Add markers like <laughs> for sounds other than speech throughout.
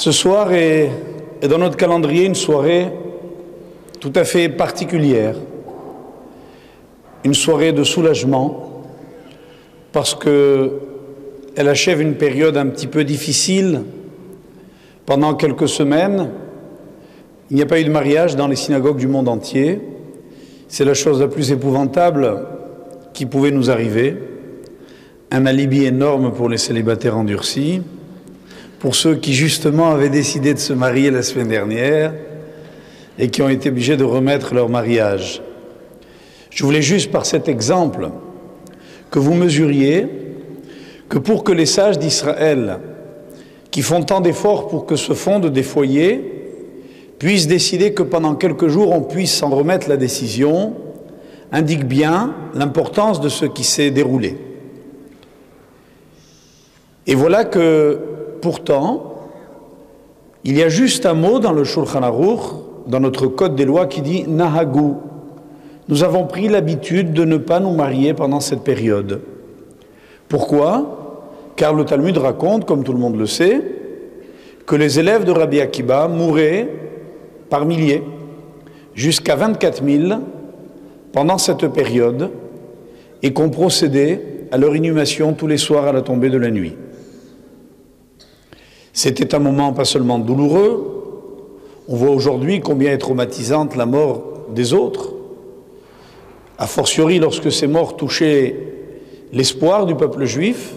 Ce soir est, dans notre calendrier une soirée tout à fait particulière, une soirée de soulagement, parce que elle achève une période un petit peu difficile. Pendant quelques semaines, il n'y a pas eu de mariage dans les synagogues du monde entier. C'est la chose la plus épouvantable qui pouvait nous arriver. Un alibi énorme pour les célibataires endurcis, pour ceux qui justement avaient décidé de se marier la semaine dernière et qui ont été obligés de remettre leur mariage. Je voulais juste par cet exemple que vous mesuriez que pour que les sages d'Israël, qui font tant d'efforts pour que se fondent des foyers, puissent décider que pendant quelques jours on puisse s'en remettre la décision, indique bien l'importance de ce qui s'est déroulé. Et voilà que pourtant, il y a juste un mot dans le Shulchan Aruch, dans notre code des lois, qui dit Nahagu. Nous avons pris l'habitude de ne pas nous marier pendant cette période. Pourquoi? Car le Talmud raconte, comme tout le monde le sait, que les élèves de Rabbi Akiba mouraient par milliers, jusqu'à 24 000 pendant cette période, et qu'on procédait à leur inhumation tous les soirs à la tombée de la nuit. C'était un moment pas seulement douloureux, on voit aujourd'hui combien est traumatisante la mort des autres, a fortiori lorsque ces morts touchaient l'espoir du peuple juif,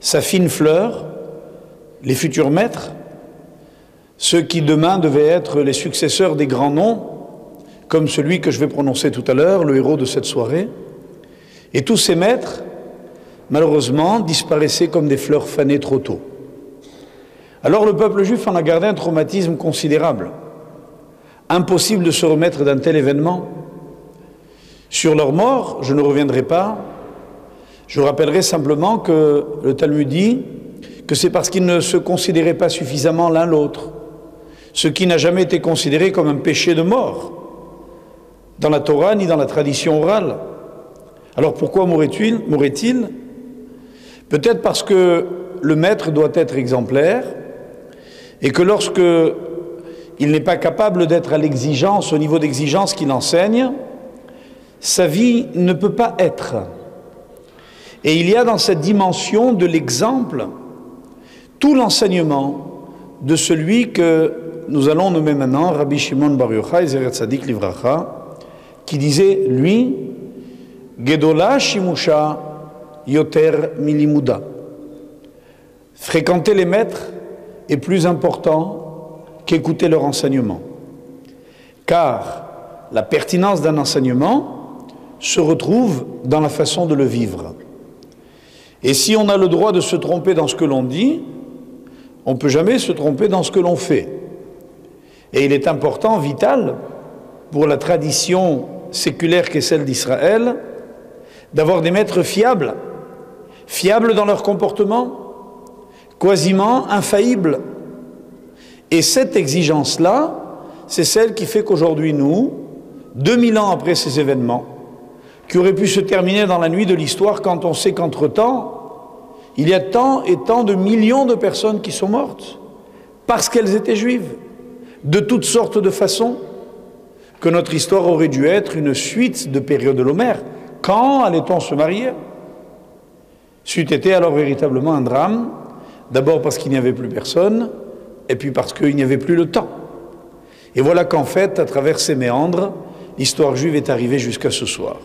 sa fine fleur, les futurs maîtres, ceux qui demain devaient être les successeurs des grands noms, comme celui que je vais prononcer tout à l'heure, le héros de cette soirée. Et tous ces maîtres, malheureusement, disparaissaient comme des fleurs fanées trop tôt. Alors le peuple juif en a gardé un traumatisme considérable. Impossible de se remettre d'un tel événement. Sur leur mort, je ne reviendrai pas, je rappellerai simplement que le Talmud dit que c'est parce qu'ils ne se considéraient pas suffisamment l'un l'autre, ce qui n'a jamais été considéré comme un péché de mort dans la Torah ni dans la tradition orale. Alors pourquoi mourrait-il Peut-être parce que le maître doit être exemplaire et que lorsque il n'est pas capable d'être à l'exigence, au niveau d'exigence qu'il enseigne, sa vie ne peut pas être. Et il y a dans cette dimension de l'exemple tout l'enseignement de celui que nous allons nommer maintenant Rabbi Shimon Bar Yochai Sadik Livracha, qui disait, lui, Gedola Shimusha Yoter Milimuda. Fréquenter les maîtres est plus important qu'écouter leur enseignement. Car la pertinence d'un enseignement se retrouve dans la façon de le vivre. Et si on a le droit de se tromper dans ce que l'on dit, on ne peut jamais se tromper dans ce que l'on fait. Et il est important, vital, pour la tradition séculaire qu'est celle d'Israël, d'avoir des maîtres fiables, fiables dans leur comportement, quasiment infaillibles. Et cette exigence-là, c'est celle qui fait qu'aujourd'hui, nous, 2000 ans après ces événements, qui aurait pu se terminer dans la nuit de l'histoire quand on sait qu'entre-temps, il y a tant et tant de millions de personnes qui sont mortes parce qu'elles étaient juives, de toutes sortes de façons, que notre histoire aurait dû être une suite de périodes de l'Homère. Quand allait-on se marier? C'eût été alors véritablement un drame, d'abord parce qu'il n'y avait plus personne, et puis parce qu'il n'y avait plus le temps. Et voilà qu'en fait, à travers ces méandres, l'histoire juive est arrivée jusqu'à ce soir.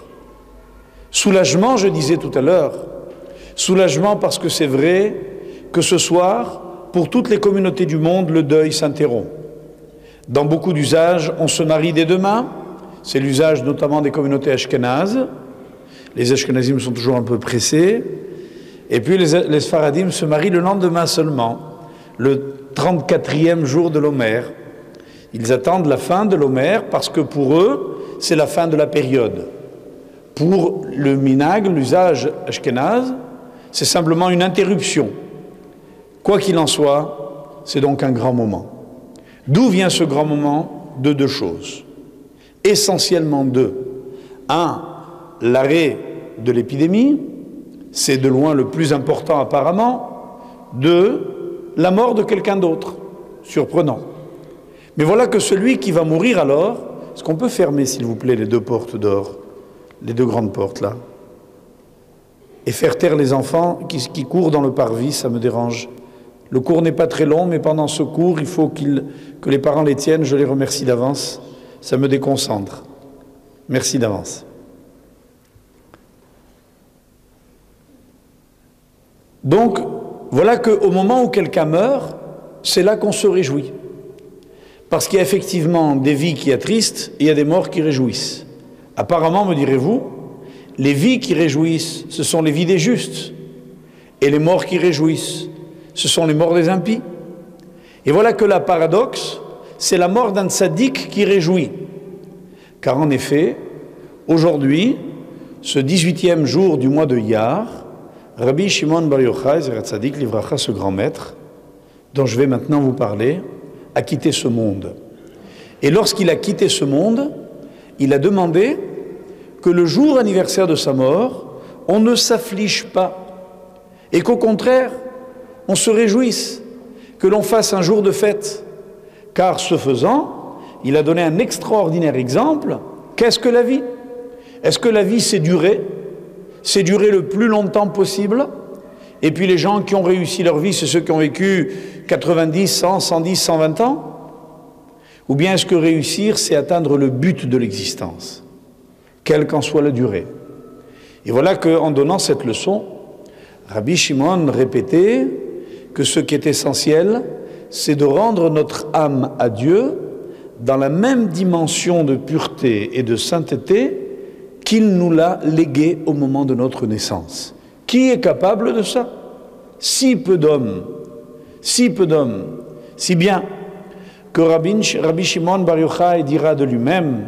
Soulagement, je disais tout à l'heure, soulagement parce que c'est vrai que ce soir, pour toutes les communautés du monde, le deuil s'interrompt. Dans beaucoup d'usages, on se marie dès demain, c'est l'usage notamment des communautés ashkénazes. Les ashkénazim sont toujours un peu pressés. Et puis les, les se marient le lendemain seulement, le 34e jour de l'Homère. Ils attendent la fin de l'Homère parce que pour eux, c'est la fin de la période. Pour le minag, l'usage ashkénaze, c'est simplement une interruption. Quoi qu'il en soit, c'est donc un grand moment. D'où vient ce grand moment De deux choses. Essentiellement deux. Un, l'arrêt de l'épidémie, c'est de loin le plus important apparemment. Deux, la mort de quelqu'un d'autre. surprenant. Mais voilà que celui qui va mourir alors, est-ce qu'on peut fermer, s'il vous plaît, les deux portes d'or, les deux grandes portes là, et faire taire les enfants qui, qui courent dans le parvis, ça me dérange. Le cours n'est pas très long, mais pendant ce cours, il faut que les parents les tiennent. Je les remercie d'avance. Ça me déconcentre. Merci d'avance. Donc, voilà qu'au moment où quelqu'un meurt, c'est là qu'on se réjouit. Parce qu'il y a effectivement des vies qui attristent et il y a des morts qui réjouissent. Apparemment, me direz-vous, les vies qui réjouissent, ce sont les vies des justes. Et les morts qui réjouissent, ce sont les morts des impies. Et voilà que la paradoxe, c'est la mort d'un tzaddik qui réjouit. Car en effet, aujourd'hui, ce 18e jour du mois de Yar, Rabbi Shimon Bar Yochai, Tzaddik Livracha, ce grand maître, dont je vais maintenant vous parler, a quitté ce monde. Et lorsqu'il a quitté ce monde, il a demandé que le jour anniversaire de sa mort, on ne s'afflige pas, et qu'au contraire, on se réjouisse, que l'on fasse un jour de fête. Car ce faisant, il a donné un extraordinaire exemple. Qu'est-ce que la vie? Est-ce que la vie, c'est durer C'est durer le plus longtemps possible. Et puis les gens qui ont réussi leur vie, c'est ceux qui ont vécu 90, 100, 110, 120 ans. Ou bien est-ce que réussir, c'est atteindre le but de l'existence, quelle qu'en soit la durée. Et voilà qu'en donnant cette leçon, Rabbi Shimon répétait que ce qui est essentiel, c'est de rendre notre âme à Dieu dans la même dimension de pureté et de sainteté qu'il nous l'a légué au moment de notre naissance. Qui est capable de ça? Si peu d'hommes, si peu d'hommes, si bien que Rabbi Shimon Bar Yochai dira de lui-même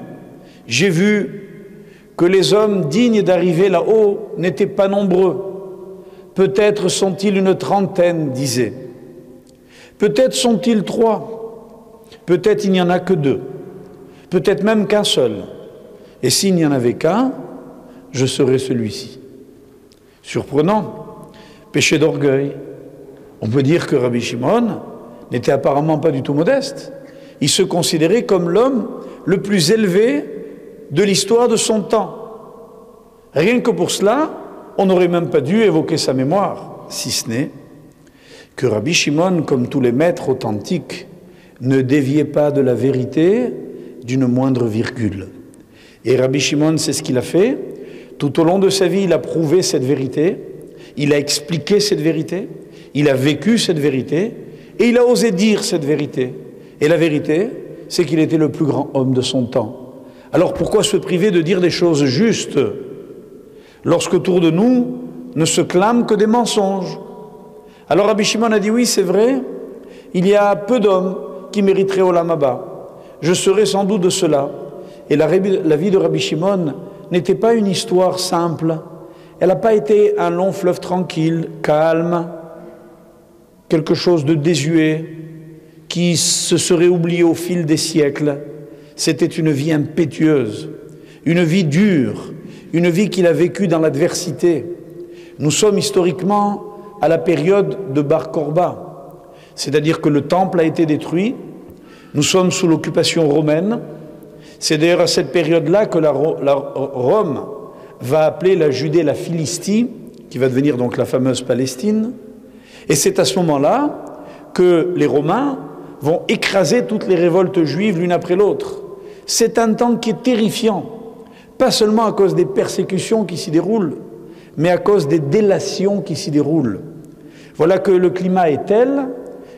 J'ai vu que les hommes dignes d'arriver là-haut n'étaient pas nombreux Peut-être sont-ils une trentaine, disait. Peut-être sont-ils trois. Peut-être il n'y en a que deux. Peut-être même qu'un seul. Et s'il n'y en avait qu'un, je serais celui-ci. Surprenant. Péché d'orgueil. On peut dire que Rabbi Shimon n'était apparemment pas du tout modeste. Il se considérait comme l'homme le plus élevé de l'histoire de son temps. Rien que pour cela, on n'aurait même pas dû évoquer sa mémoire, si ce n'est que Rabbi Shimon, comme tous les maîtres authentiques, ne déviait pas de la vérité d'une moindre virgule. Et Rabbi Shimon, c'est ce qu'il a fait. Tout au long de sa vie, il a prouvé cette vérité, il a expliqué cette vérité, il a vécu cette vérité, et il a osé dire cette vérité. Et la vérité, c'est qu'il était le plus grand homme de son temps. Alors pourquoi se priver de dire des choses justes lorsque autour de nous ne se clament que des mensonges? Alors Rabbi Shimon a dit oui, c'est vrai, il y a peu d'hommes qui mériteraient Olamaba. Je serai sans doute de cela. Et la, vie de Rabbi Shimon n'était pas une histoire simple. Elle n'a pas été un long fleuve tranquille, calme, quelque chose de désuet, qui se serait oublié au fil des siècles. C'était une vie impétueuse, une vie dure, une vie qu'il a vécue dans l'adversité. Nous sommes historiquement à la période de Bar Korba, c'est-à-dire que le temple a été détruit, nous sommes sous l'occupation romaine, c'est d'ailleurs à cette période-là que Rome va appeler la Judée la Philistie, qui va devenir donc la fameuse Palestine, et c'est à ce moment-là que les Romains vont écraser toutes les révoltes juives l'une après l'autre. C'est un temps qui est terrifiant pas seulement à cause des persécutions qui s'y déroulent, mais à cause des délations qui s'y déroulent. Voilà que le climat est tel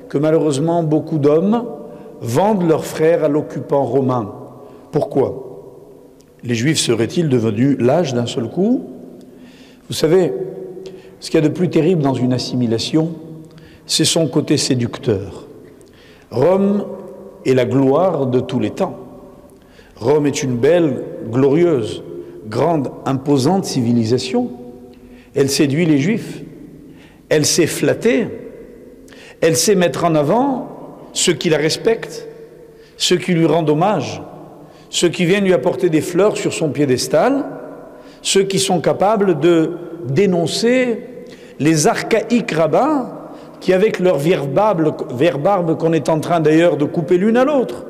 que malheureusement beaucoup d'hommes vendent leurs frères à l'occupant romain. Pourquoi Les Juifs seraient-ils devenus lâches d'un seul coup? Vous savez, ce qu'il y a de plus terrible dans une assimilation, c'est son côté séducteur. Rome est la gloire de tous les temps. Rome est une belle, glorieuse, grande, imposante civilisation. Elle séduit les juifs. Elle sait flatter. Elle sait mettre en avant ceux qui la respectent, ceux qui lui rendent hommage, ceux qui viennent lui apporter des fleurs sur son piédestal, ceux qui sont capables de dénoncer les archaïques rabbins qui, avec leur verbarbe qu'on est en train d'ailleurs de couper l'une à l'autre,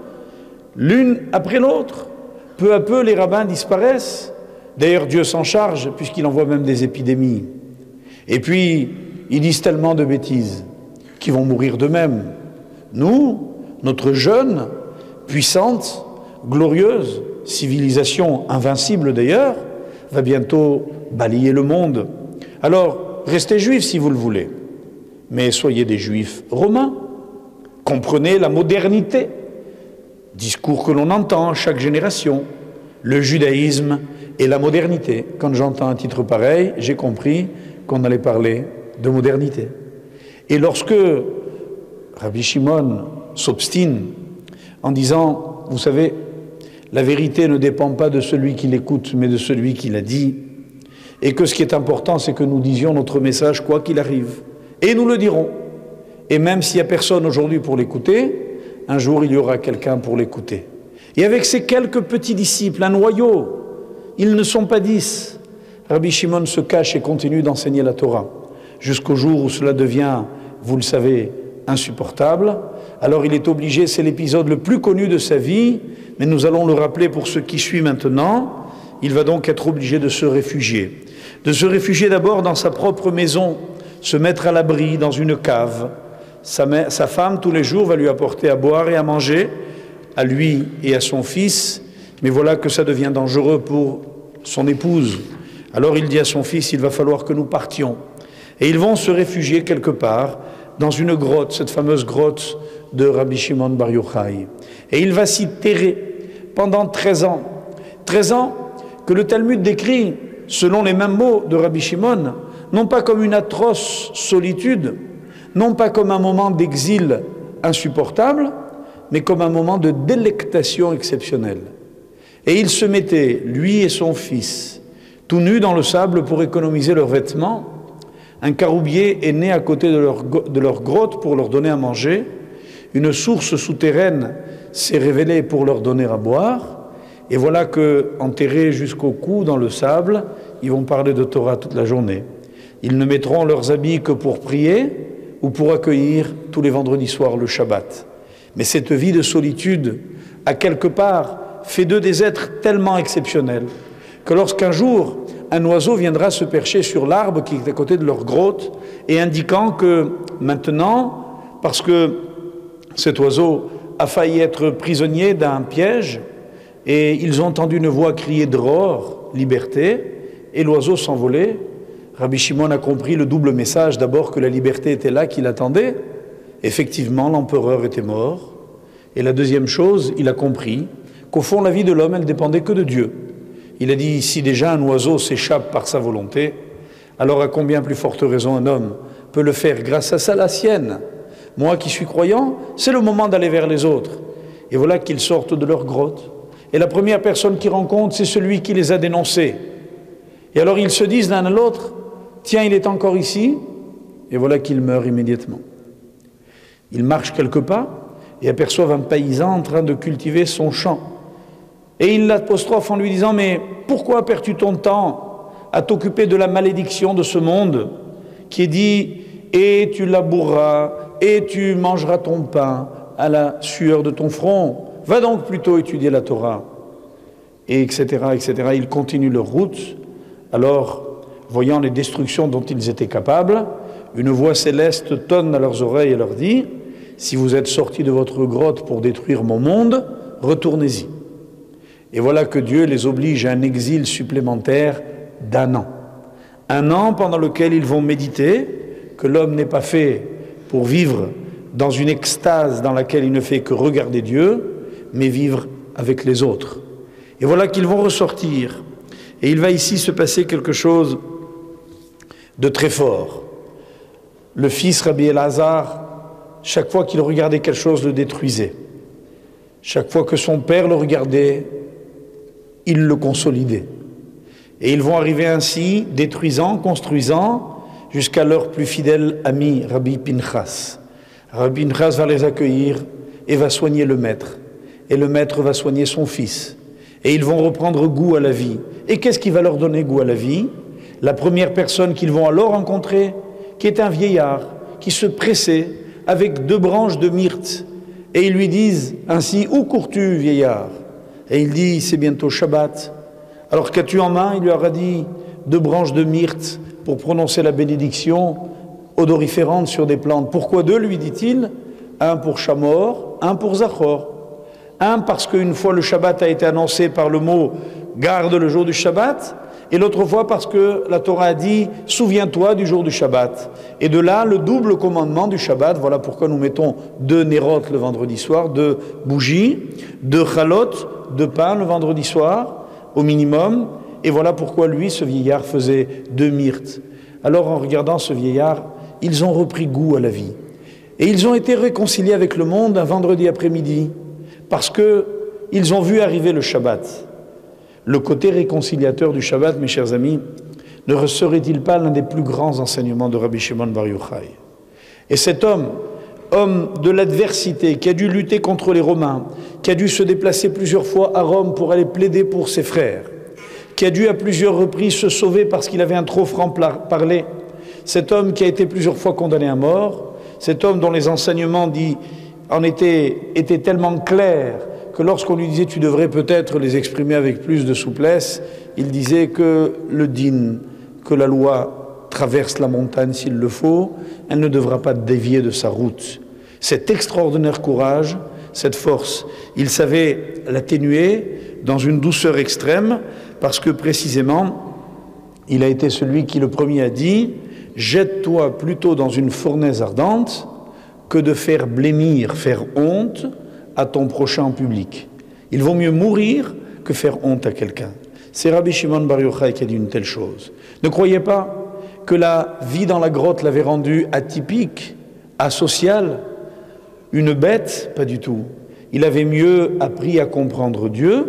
l'une après l'autre, peu à peu les rabbins disparaissent. D'ailleurs, Dieu s'en charge, puisqu'il envoie même des épidémies. Et puis, ils disent tellement de bêtises qu'ils vont mourir d'eux-mêmes. Nous, notre jeune, puissante, glorieuse civilisation, invincible d'ailleurs, va bientôt balayer le monde. Alors, restez juifs si vous le voulez, mais soyez des juifs romains. Comprenez la modernité, discours que l'on entend chaque génération, le judaïsme et la modernité. Quand j'entends un titre pareil, j'ai compris qu'on allait parler de modernité. Et lorsque Rabbi Shimon s'obstine en disant, vous savez, la vérité ne dépend pas de celui qui l'écoute, mais de celui qui l'a dit, et que ce qui est important, c'est que nous disions notre message quoi qu'il arrive. Et nous le dirons. Et même s'il n'y a personne aujourd'hui pour l'écouter, un jour il y aura quelqu'un pour l'écouter. Et avec ces quelques petits disciples, un noyau, ils ne sont pas dix. Rabbi Shimon se cache et continue d'enseigner la Torah, jusqu'au jour où cela devient, vous le savez, insupportable. Alors il est obligé, c'est l'épisode le plus connu de sa vie, mais nous allons le rappeler pour ce qui suit maintenant. Il va donc être obligé de se réfugier. De se réfugier d'abord dans sa propre maison, se mettre à l'abri dans une cave. Sa, sa, femme, tous les jours, va lui apporter à boire et à manger, à lui et à son fils. Mais voilà que ça devient dangereux pour son épouse. Alors il dit à son fils, il va falloir que nous partions. Et ils vont se réfugier quelque part dans une grotte, cette fameuse grotte de Rabbi Shimon Bar Yochai. Et il va s'y terrer pendant 13 ans. 13 ans que le Talmud décrit, selon les mêmes mots de Rabbi Shimon, non pas comme une atroce solitude, non pas comme un moment d'exil insupportable, mais comme un moment de délectation exceptionnelle. Et il se mettait, lui et son fils, tout nus dans le sable pour économiser leurs vêtements. Un caroubier est né à côté de leur, de leur grotte pour leur donner à manger. Une source souterraine s'est révélée pour leur donner à boire. Et voilà que, enterrés jusqu'au cou dans le sable, ils vont parler de Torah toute la journée. Ils ne mettront leurs habits que pour prier ou pour accueillir tous les vendredis soirs le Shabbat. Mais cette vie de solitude a quelque part fait d'eux des êtres tellement exceptionnels que lorsqu'un jour un oiseau viendra se percher sur l'arbre qui est à côté de leur grotte et indiquant que maintenant, parce que cet oiseau a failli être prisonnier d'un piège et ils ont entendu une voix crier Dror, liberté, et l'oiseau s'envolait. Rabbi Shimon a compris le double message d'abord que la liberté était là, qu'il attendait. Effectivement, l'empereur était mort. Et la deuxième chose, il a compris qu'au fond, la vie de l'homme, elle dépendait que de Dieu. Il a dit si déjà un oiseau s'échappe par sa volonté, alors à combien plus forte raison un homme peut le faire grâce à ça, la sienne? Moi qui suis croyant, c'est le moment d'aller vers les autres. Et voilà qu'ils sortent de leur grotte. Et la première personne qu'ils rencontrent, c'est celui qui les a dénoncés. Et alors ils se disent l'un à l'autre, tiens, il est encore ici. Et voilà qu'ils meurent immédiatement. Ils marchent quelques pas et aperçoivent un paysan en train de cultiver son champ. Et ils l'apostrophe en lui disant, mais pourquoi perds-tu ton temps à t'occuper de la malédiction de ce monde qui est dit, et tu laboureras, et tu mangeras ton pain à la sueur de ton front. Va donc plutôt étudier la Torah. Et etc., etc. Ils continuent leur route. Alors, voyant les destructions dont ils étaient capables, une voix céleste tonne à leurs oreilles et leur dit Si vous êtes sortis de votre grotte pour détruire mon monde, retournez-y. Et voilà que Dieu les oblige à un exil supplémentaire d'un an. Un an pendant lequel ils vont méditer que l'homme n'est pas fait pour vivre dans une extase dans laquelle il ne fait que regarder Dieu, mais vivre avec les autres. Et voilà qu'ils vont ressortir. Et il va ici se passer quelque chose de très fort. Le fils Rabbi Elazar, chaque fois qu'il regardait quelque chose, le détruisait. Chaque fois que son père le regardait, il le consolidait. Et ils vont arriver ainsi, détruisant, construisant, jusqu'à leur plus fidèle ami, Rabbi Pinchas. Rabbi Pinchas va les accueillir et va soigner le maître. Et le maître va soigner son fils. Et ils vont reprendre goût à la vie. Et qu'est-ce qui va leur donner goût à la vie? La première personne qu'ils vont alors rencontrer, qui est un vieillard, qui se pressaient avec deux branches de myrte. Et ils lui disent ainsi Où cours-tu, vieillard? Et il dit C'est bientôt Shabbat. Alors qu'as-tu en main? Il lui aura dit Deux branches de myrte pour prononcer la bénédiction odoriférante sur des plantes. Pourquoi deux lui dit-il? Un pour Chamor, un pour Zachor. Un parce qu'une fois le Shabbat a été annoncé par le mot Garde le jour du Shabbat et l'autre fois parce que la Torah a dit souviens-toi du jour du Shabbat. Et de là, le double commandement du Shabbat, voilà pourquoi nous mettons deux nérotes le vendredi soir, deux bougies, deux chalotes, deux pain le vendredi soir, au minimum. Et voilà pourquoi lui, ce vieillard, faisait deux myrtes. Alors en regardant ce vieillard, ils ont repris goût à la vie. Et ils ont été réconciliés avec le monde un vendredi après-midi, parce que ils ont vu arriver le Shabbat. Le côté réconciliateur du Shabbat, mes chers amis, ne serait-il pas l'un des plus grands enseignements de Rabbi Shimon Bar Yochai? Et cet homme, homme de l'adversité, qui a dû lutter contre les Romains, qui a dû se déplacer plusieurs fois à Rome pour aller plaider pour ses frères, qui a dû à plusieurs reprises se sauver parce qu'il avait un trop franc parler, cet homme qui a été plusieurs fois condamné à mort, cet homme dont les enseignements en étaient, étaient tellement clairs que lorsqu'on lui disait tu devrais peut-être les exprimer avec plus de souplesse, il disait que le din, que la loi traverse la montagne s'il le faut, elle ne devra pas dévier de sa route. Cet extraordinaire courage, cette force, il savait l'atténuer dans une douceur extrême parce que précisément, il a été celui qui le premier a dit, jette-toi plutôt dans une fournaise ardente que de faire blêmir, faire honte à ton prochain public. Il vaut mieux mourir que faire honte à quelqu'un. C'est Rabbi Shimon Bar Yochai qui a dit une telle chose. Ne croyez pas que la vie dans la grotte l'avait rendu atypique, asocial, une bête, pas du tout. Il avait mieux appris à comprendre Dieu,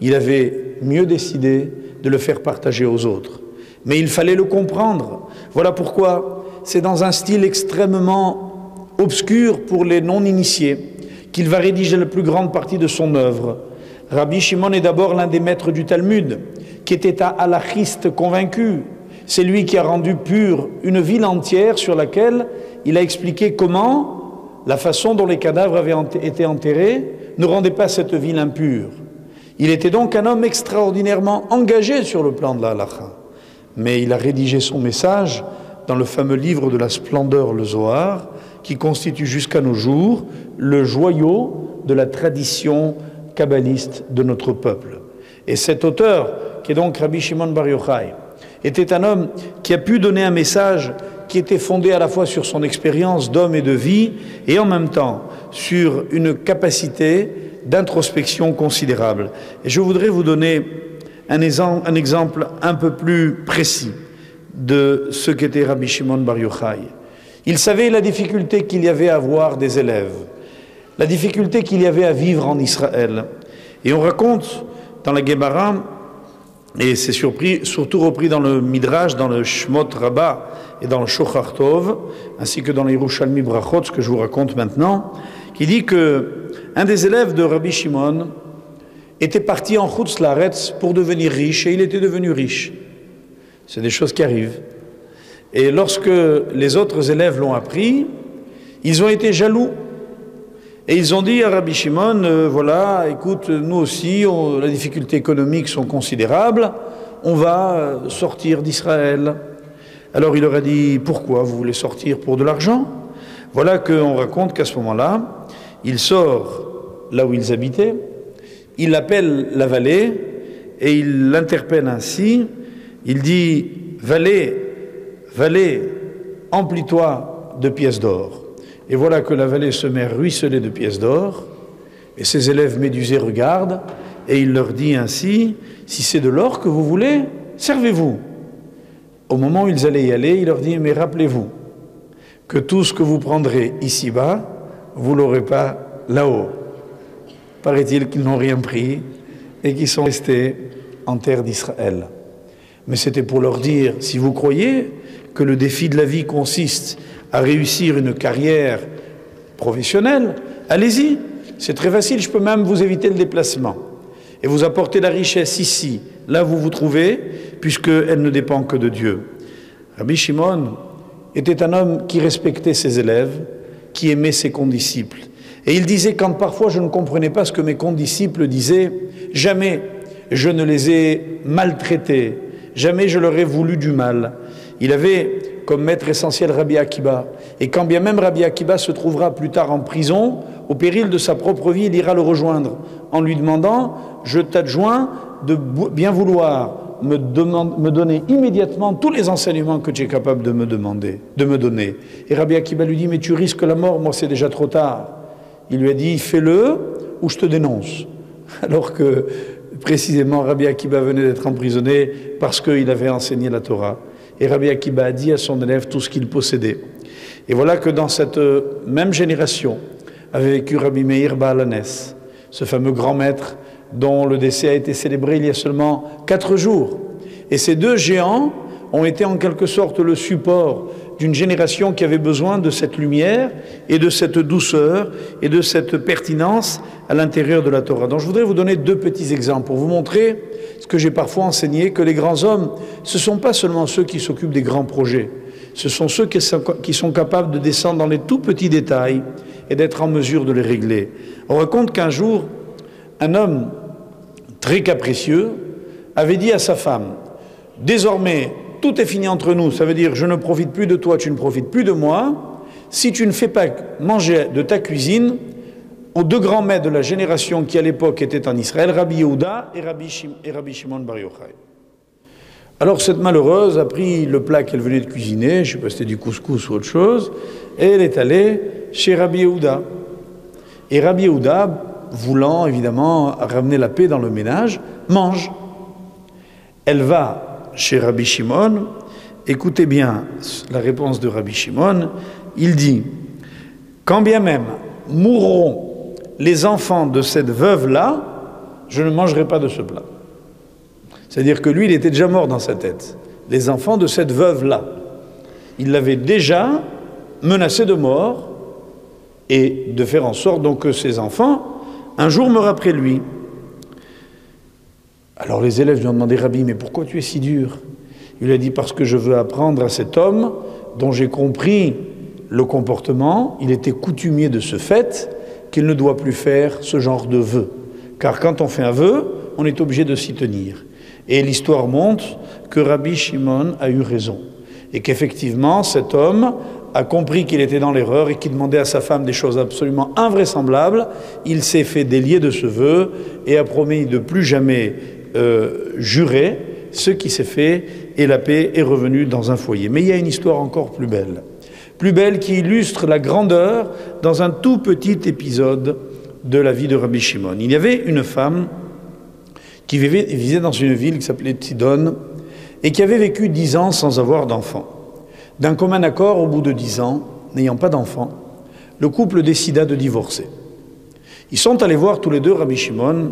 il avait mieux décidé de le faire partager aux autres. Mais il fallait le comprendre. Voilà pourquoi c'est dans un style extrêmement obscur pour les non-initiés qu'il va rédiger la plus grande partie de son œuvre. Rabbi Shimon est d'abord l'un des maîtres du Talmud, qui était un halachiste convaincu. C'est lui qui a rendu pure une ville entière sur laquelle il a expliqué comment la façon dont les cadavres avaient été enterrés ne rendait pas cette ville impure. Il était donc un homme extraordinairement engagé sur le plan de la halacha. Mais il a rédigé son message dans le fameux livre de la splendeur, le Zohar, qui constitue jusqu'à nos jours le joyau de la tradition kabbaliste de notre peuple. Et cet auteur, qui est donc Rabbi Shimon Bar Yochai, était un homme qui a pu donner un message qui était fondé à la fois sur son expérience d'homme et de vie, et en même temps sur une capacité d'introspection considérable. Et je voudrais vous donner un, exemple un peu plus précis de ce qu'était Rabbi Shimon Bar Yochai. Il savait la difficulté qu'il y avait à avoir des élèves, la difficulté qu'il y avait à vivre en Israël. Et on raconte dans la Gemara, et c'est surtout repris dans le Midrash, dans le Shmot Rabbah et dans le Shochar Tov, ainsi que dans les Yerushalmi Brachot, ce que je vous raconte maintenant, qui dit que un des élèves de Rabbi Shimon était parti en Laretz pour devenir riche, et il était devenu riche. C'est des choses qui arrivent. Et lorsque les autres élèves l'ont appris, ils ont été jaloux. Et ils ont dit à Rabbi Shimon, euh, voilà, écoute, nous aussi, les difficultés économiques sont considérables, on va euh, sortir d'Israël. Alors il leur a dit, pourquoi vous voulez sortir pour de l'argent? Voilà qu'on raconte qu'à ce moment-là, il sort là où ils habitaient, il appelle la vallée et il l'interpelle ainsi, il dit, vallée, Vallée, emplis-toi de pièces d'or. Et voilà que la vallée se met ruisselée de pièces d'or, et ses élèves médusés regardent, et il leur dit ainsi, si c'est de l'or que vous voulez, servez-vous. Au moment où ils allaient y aller, il leur dit, mais rappelez-vous que tout ce que vous prendrez ici-bas, vous l'aurez pas là-haut. Paraît-il qu'ils n'ont rien pris et qu'ils sont restés en terre d'Israël. Mais c'était pour leur dire, si vous croyez que le défi de la vie consiste à réussir une carrière professionnelle, allez-y. C'est très facile, je peux même vous éviter le déplacement et vous apporter la richesse ici, là où vous vous trouvez, puisqu'elle ne dépend que de Dieu. Rabbi Shimon, était un homme qui respectait ses élèves, qui aimait ses condisciples. Et il disait, quand parfois je ne comprenais pas ce que mes condisciples disaient, jamais je ne les ai maltraités, jamais je leur ai voulu du mal. Il avait comme maître essentiel Rabbi Akiba. Et quand bien même Rabbi Akiba se trouvera plus tard en prison, au péril de sa propre vie, il ira le rejoindre en lui demandant Je t'adjoins de bien vouloir me, me, donner immédiatement tous les enseignements que tu es capable de me demander, de me donner. Et Rabbi Akiba lui dit Mais tu risques la mort, moi c'est déjà trop tard. Il lui a dit Fais-le ou je te dénonce. <laughs> Alors que précisément Rabbi Akiba venait d'être emprisonné parce qu'il avait enseigné la Torah. Et Rabbi Akiba a dit à son élève tout ce qu'il possédait. Et voilà que dans cette même génération avait vécu Rabbi Meir Baalanes, ce fameux grand maître dont le décès a été célébré il y a seulement quatre jours. Et ces deux géants ont été en quelque sorte le support d'une génération qui avait besoin de cette lumière et de cette douceur et de cette pertinence à l'intérieur de la Torah. Donc je voudrais vous donner deux petits exemples pour vous montrer ce que j'ai parfois enseigné, que les grands hommes, ce ne sont pas seulement ceux qui s'occupent des grands projets, ce sont ceux qui sont, qui sont capables de descendre dans les tout petits détails et d'être en mesure de les régler. On raconte qu'un jour, un homme très capricieux avait dit à sa femme, désormais, tout est fini entre nous, ça veut dire je ne profite plus de toi, tu ne profites plus de moi, si tu ne fais pas manger de ta cuisine aux deux grands maîtres de la génération qui à l'époque étaient en Israël, Rabbi Yehuda et Rabbi, Shimon Bar Yochai. Alors cette malheureuse a pris le plat qu'elle venait de cuisiner, je ne sais pas si c'était du couscous ou autre chose, et elle est allée chez Rabbi Yehuda. Et Rabbi Yehuda, voulant évidemment ramener la paix dans le ménage, mange. Elle va chez Rabbi Shimon, écoutez bien la réponse de Rabbi Shimon, il dit, quand bien même mourront les enfants de cette veuve-là, je ne mangerai pas de ce plat. C'est-à-dire que lui, il était déjà mort dans sa tête. Les enfants de cette veuve-là. Il l'avait déjà menacé de mort et de faire en sorte donc que ses enfants, un jour, meurent après lui. Alors les élèves lui ont demandé, Rabbi, mais pourquoi tu es si dur? Il a dit, parce que je veux apprendre à cet homme dont j'ai compris le comportement, il était coutumier de ce fait qu'il ne doit plus faire ce genre de vœu. Car quand on fait un vœu, on est obligé de s'y tenir. Et l'histoire montre que Rabbi Shimon a eu raison. Et qu'effectivement, cet homme a compris qu'il était dans l'erreur et qu'il demandait à sa femme des choses absolument invraisemblables. Il s'est fait délier de ce vœu et a promis de plus jamais euh, juré, ce qui s'est fait, et la paix est revenue dans un foyer. Mais il y a une histoire encore plus belle, plus belle qui illustre la grandeur dans un tout petit épisode de la vie de Rabbi Shimon. Il y avait une femme qui vivait, vivait dans une ville qui s'appelait Tidon et qui avait vécu dix ans sans avoir d'enfant. D'un commun accord, au bout de dix ans, n'ayant pas d'enfant, le couple décida de divorcer. Ils sont allés voir tous les deux Rabbi Shimon,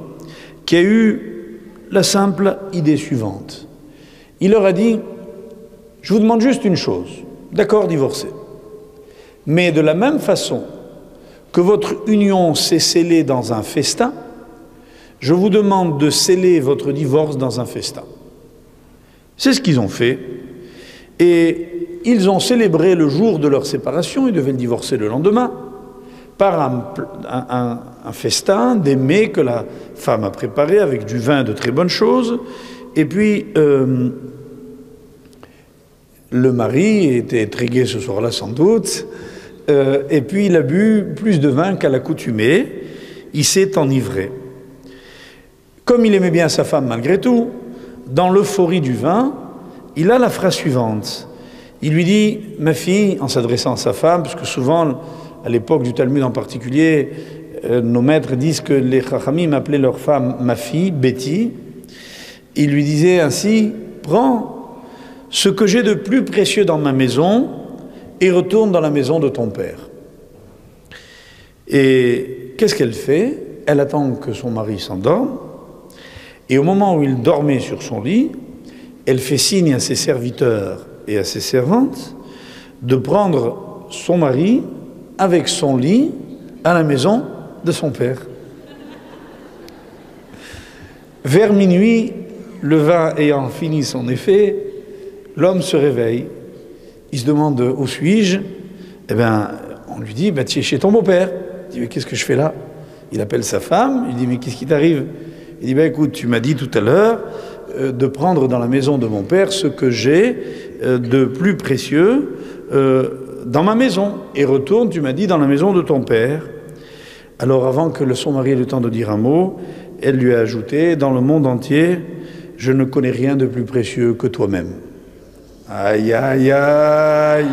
qui a eu la simple idée suivante. Il leur a dit, je vous demande juste une chose, d'accord, divorcé, mais de la même façon que votre union s'est scellée dans un festin, je vous demande de sceller votre divorce dans un festin. C'est ce qu'ils ont fait. Et ils ont célébré le jour de leur séparation, ils devaient divorcer le lendemain, par un, festin, des mets que la femme a préparé avec du vin, de très bonnes choses. Et puis, euh, le mari était très ce soir-là sans doute. Euh, et puis, il a bu plus de vin qu'à l'accoutumée. Il s'est enivré. Comme il aimait bien sa femme malgré tout, dans l'euphorie du vin, il a la phrase suivante. Il lui dit, ma fille, en s'adressant à sa femme, parce que souvent à l'époque du Talmud en particulier, euh, nos maîtres disent que les Chachamim appelaient leur femme ma fille, Betty. Ils lui disaient ainsi Prends ce que j'ai de plus précieux dans ma maison et retourne dans la maison de ton père. Et qu'est-ce qu'elle fait? Elle attend que son mari s'endorme. Et au moment où il dormait sur son lit, elle fait signe à ses serviteurs et à ses servantes de prendre son mari avec son lit à la maison de son père. Vers minuit, le vin ayant fini son effet, l'homme se réveille. il se demande où suis-je? Eh bien, on lui dit, bah, tu es chez ton beau-père. Il dit, mais qu'est-ce que je fais là? Il appelle sa femme, il dit, mais qu'est-ce qui t'arrive? Il dit, bah, écoute, tu m'as dit tout à l'heure euh, de prendre dans la maison de mon père ce que j'ai de plus précieux euh, dans ma maison. Et retourne, tu m'as dit, dans la maison de ton père. Alors avant que son mari ait le temps de dire un mot, elle lui a ajouté, dans le monde entier, je ne connais rien de plus précieux que toi-même. Aïe, aïe, aïe.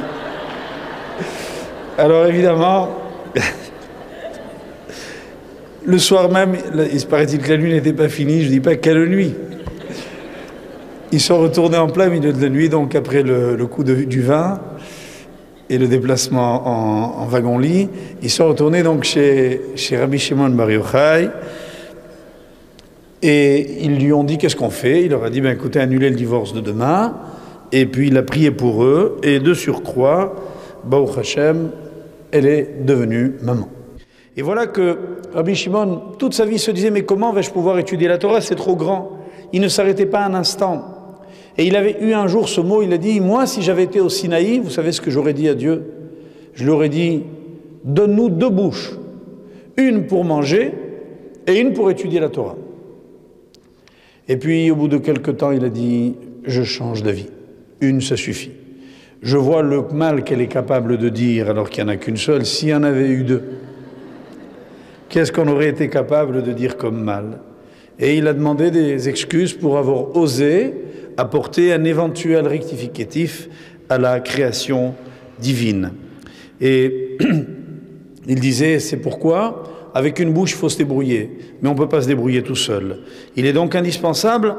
Alors évidemment, <laughs> le soir même, il se paraît-il que la nuit n'était pas finie, je ne dis pas quelle nuit? Ils sont retournés en plein milieu de la nuit, donc après le, coup du vin et le déplacement en, wagon-lit, ils sont retournés donc chez, Rabbi Shimon Bar Yochai, et ils lui ont dit qu'est-ce qu'on fait? Il leur a dit ben écoutez, annulez le divorce de demain. Et puis il a prié pour eux, et de surcroît, Baruch Hashem, elle est devenue maman. Et voilà que Rabbi Shimon, toute sa vie, se disait Mais comment vais-je pouvoir étudier la Torah? C'est trop grand. Il ne s'arrêtait pas un instant. Et il avait eu un jour ce mot il a dit Moi, si j'avais été au Sinaï, vous savez ce que j'aurais dit à Dieu? Je lui aurais dit Donne-nous deux bouches, une pour manger et une pour étudier la Torah. Et puis, au bout de quelque temps, il a dit Je change d'avis. Une, ça suffit. Je vois le mal qu'elle est capable de dire alors qu'il n'y en a qu'une seule. S'il y en avait eu deux, qu'est-ce qu'on aurait été capable de dire comme mal? Et il a demandé des excuses pour avoir osé apporter un éventuel rectificatif à la création divine. Et <clears throat> il disait, c'est pourquoi, avec une bouche, il faut se débrouiller, mais on ne peut pas se débrouiller tout seul. Il est donc indispensable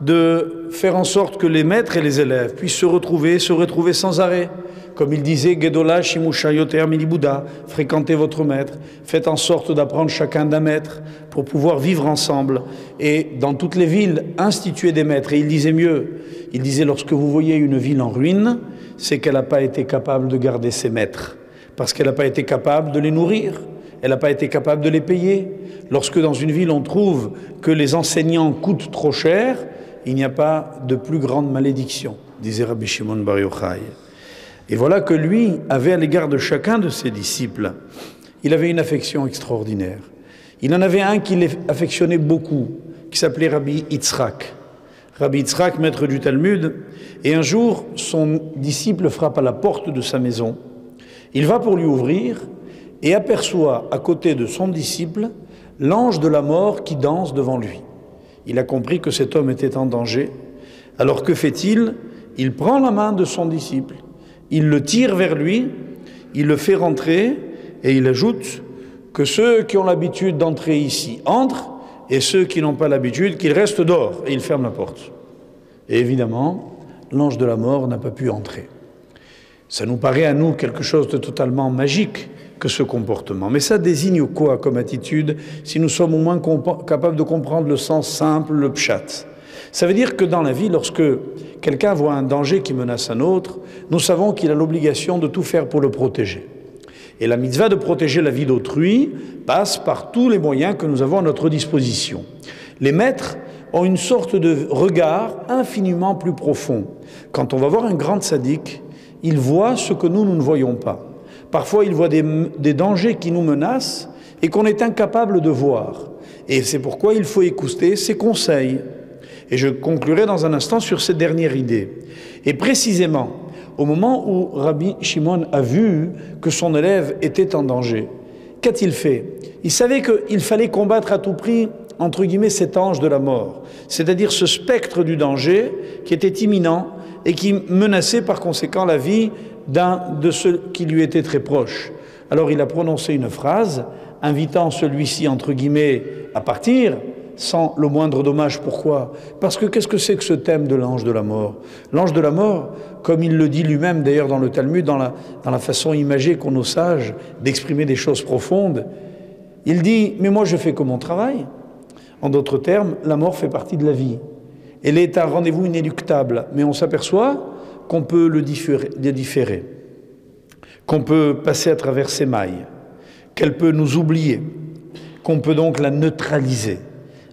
de faire en sorte que les maîtres et les élèves puissent se retrouver, se retrouver sans arrêt. Comme il disait, Gedola Shimusha Yoter Milibuda, fréquentez votre maître, faites en sorte d'apprendre chacun d'un maître pour pouvoir vivre ensemble. Et dans toutes les villes, instituer des maîtres. Et il disait mieux, il disait, lorsque vous voyez une ville en ruine, c'est qu'elle n'a pas été capable de garder ses maîtres, parce qu'elle n'a pas été capable de les nourrir, elle n'a pas été capable de les payer. Lorsque dans une ville on trouve que les enseignants coûtent trop cher, il n'y a pas de plus grande malédiction, disait Rabbi Shimon Bar Yochai. Et voilà que lui avait à l'égard de chacun de ses disciples, il avait une affection extraordinaire. Il en avait un qui l'affectionnait beaucoup, qui s'appelait Rabbi Yitzhak. Rabbi Yitzhak, maître du Talmud, et un jour, son disciple frappe à la porte de sa maison. Il va pour lui ouvrir et aperçoit à côté de son disciple l'ange de la mort qui danse devant lui. Il a compris que cet homme était en danger. Alors que fait-il? Il prend la main de son disciple, il le tire vers lui, il le fait rentrer et il ajoute que ceux qui ont l'habitude d'entrer ici entrent et ceux qui n'ont pas l'habitude qu'ils restent dehors et il ferme la porte. Et évidemment, l'ange de la mort n'a pas pu entrer. Ça nous paraît à nous quelque chose de totalement magique que ce comportement. Mais ça désigne quoi comme attitude si nous sommes au moins capables de comprendre le sens simple, le pchat Ça veut dire que dans la vie, lorsque quelqu'un voit un danger qui menace un autre, nous savons qu'il a l'obligation de tout faire pour le protéger. Et la mitzvah de protéger la vie d'autrui passe par tous les moyens que nous avons à notre disposition. Les maîtres ont une sorte de regard infiniment plus profond. Quand on va voir un grand sadique, il voit ce que nous, nous ne voyons pas. Parfois, il voit des, dangers qui nous menacent et qu'on est incapable de voir. Et c'est pourquoi il faut écouter ses conseils. Et je conclurai dans un instant sur cette dernière idée. Et précisément, au moment où Rabbi Shimon a vu que son élève était en danger, qu'a-t-il fait? Il savait qu'il fallait combattre à tout prix, entre guillemets, cet ange de la mort, c'est-à-dire ce spectre du danger qui était imminent et qui menaçait par conséquent la vie d'un de ceux qui lui étaient très proches. Alors il a prononcé une phrase invitant celui-ci, entre guillemets, à partir sans le moindre dommage. Pourquoi? Parce que qu'est-ce que c'est que ce thème de l'ange de la mort? L'ange de la mort, comme il le dit lui-même d'ailleurs dans le Talmud, dans la, façon imagée qu'ont nos d'exprimer des choses profondes, il dit, mais moi je fais que mon travail. En d'autres termes, la mort fait partie de la vie. Elle est un rendez-vous inéluctable, mais on s'aperçoit qu'on peut le différer, qu'on peut passer à travers ses mailles, qu'elle peut nous oublier, qu'on peut donc la neutraliser.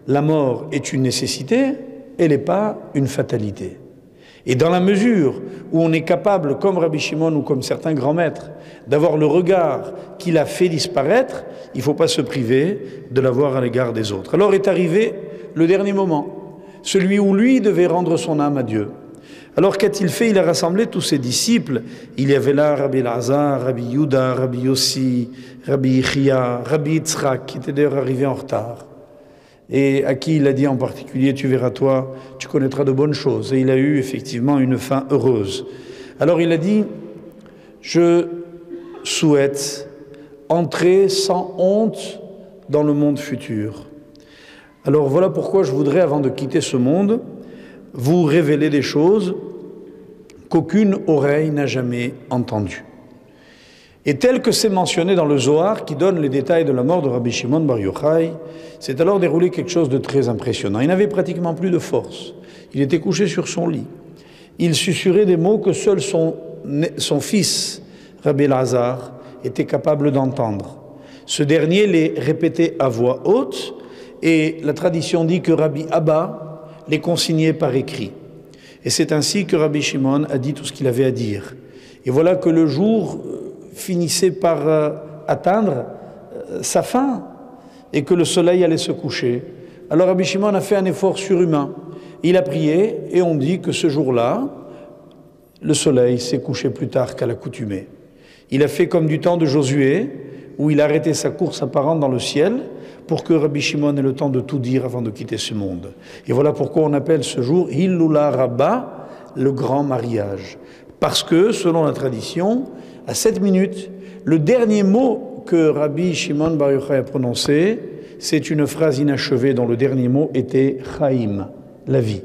La mort est une nécessité, elle n'est pas une fatalité. Et dans la mesure où on est capable, comme Rabbi Shimon ou comme certains grands maîtres, d'avoir le regard qu'il a fait disparaître, il ne faut pas se priver de l'avoir à l'égard des autres. Alors est arrivé le dernier moment, celui où lui devait rendre son âme à Dieu. Alors qu'a-t-il fait? Il a rassemblé tous ses disciples. Il y avait là Rabbi Lazar, Rabbi Yuda, Rabbi Yossi, Rabbi Ichia, Rabbi Yitzhak, qui était d'ailleurs arrivé en retard et à qui il a dit en particulier, tu verras toi, tu connaîtras de bonnes choses. Et il a eu effectivement une fin heureuse. Alors il a dit, je souhaite entrer sans honte dans le monde futur. Alors voilà pourquoi je voudrais, avant de quitter ce monde, vous révéler des choses qu'aucune oreille n'a jamais entendues. Et tel que c'est mentionné dans le Zohar, qui donne les détails de la mort de Rabbi Shimon Bar Yochai, c'est alors déroulé quelque chose de très impressionnant. Il n'avait pratiquement plus de force. Il était couché sur son lit. Il susurrait des mots que seul son, son fils, Rabbi Lazar, était capable d'entendre. Ce dernier les répétait à voix haute, et la tradition dit que Rabbi Abba les consignait par écrit. Et c'est ainsi que Rabbi Shimon a dit tout ce qu'il avait à dire. Et voilà que le jour finissait par euh, atteindre euh, sa fin et que le soleil allait se coucher. Alors Rabbi Shimon a fait un effort surhumain. Il a prié et on dit que ce jour-là, le soleil s'est couché plus tard qu'à l'accoutumée. Il a fait comme du temps de Josué, où il a arrêté sa course apparente dans le ciel pour que Rabbi Shimon ait le temps de tout dire avant de quitter ce monde. Et voilà pourquoi on appelle ce jour Hillula Rabba, le grand mariage. Parce que, selon la tradition, à cette minute, le dernier mot que Rabbi Shimon Bar Yochai a prononcé, c'est une phrase inachevée dont le dernier mot était Chaim, la vie.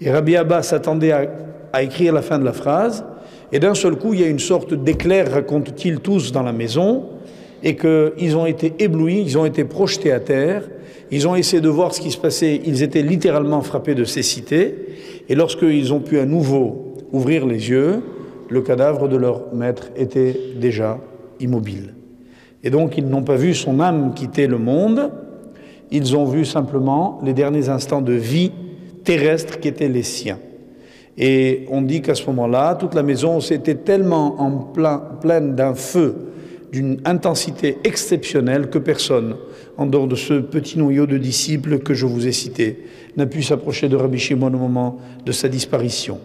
Et Rabbi Abba s'attendait à, écrire la fin de la phrase, et d'un seul coup, il y a une sorte d'éclair, racontent-ils tous dans la maison, et qu'ils ont été éblouis, ils ont été projetés à terre, ils ont essayé de voir ce qui se passait, ils étaient littéralement frappés de cécité, et lorsqu'ils ont pu à nouveau ouvrir les yeux, le cadavre de leur maître était déjà immobile. Et donc ils n'ont pas vu son âme quitter le monde, ils ont vu simplement les derniers instants de vie terrestre qui étaient les siens. Et on dit qu'à ce moment-là, toute la maison s'était tellement en plein, pleine d'un feu, d'une intensité exceptionnelle que personne, en dehors de ce petit noyau de disciples que je vous ai cité, n'a pu s'approcher de Rabbi Shimon au moment de sa disparition.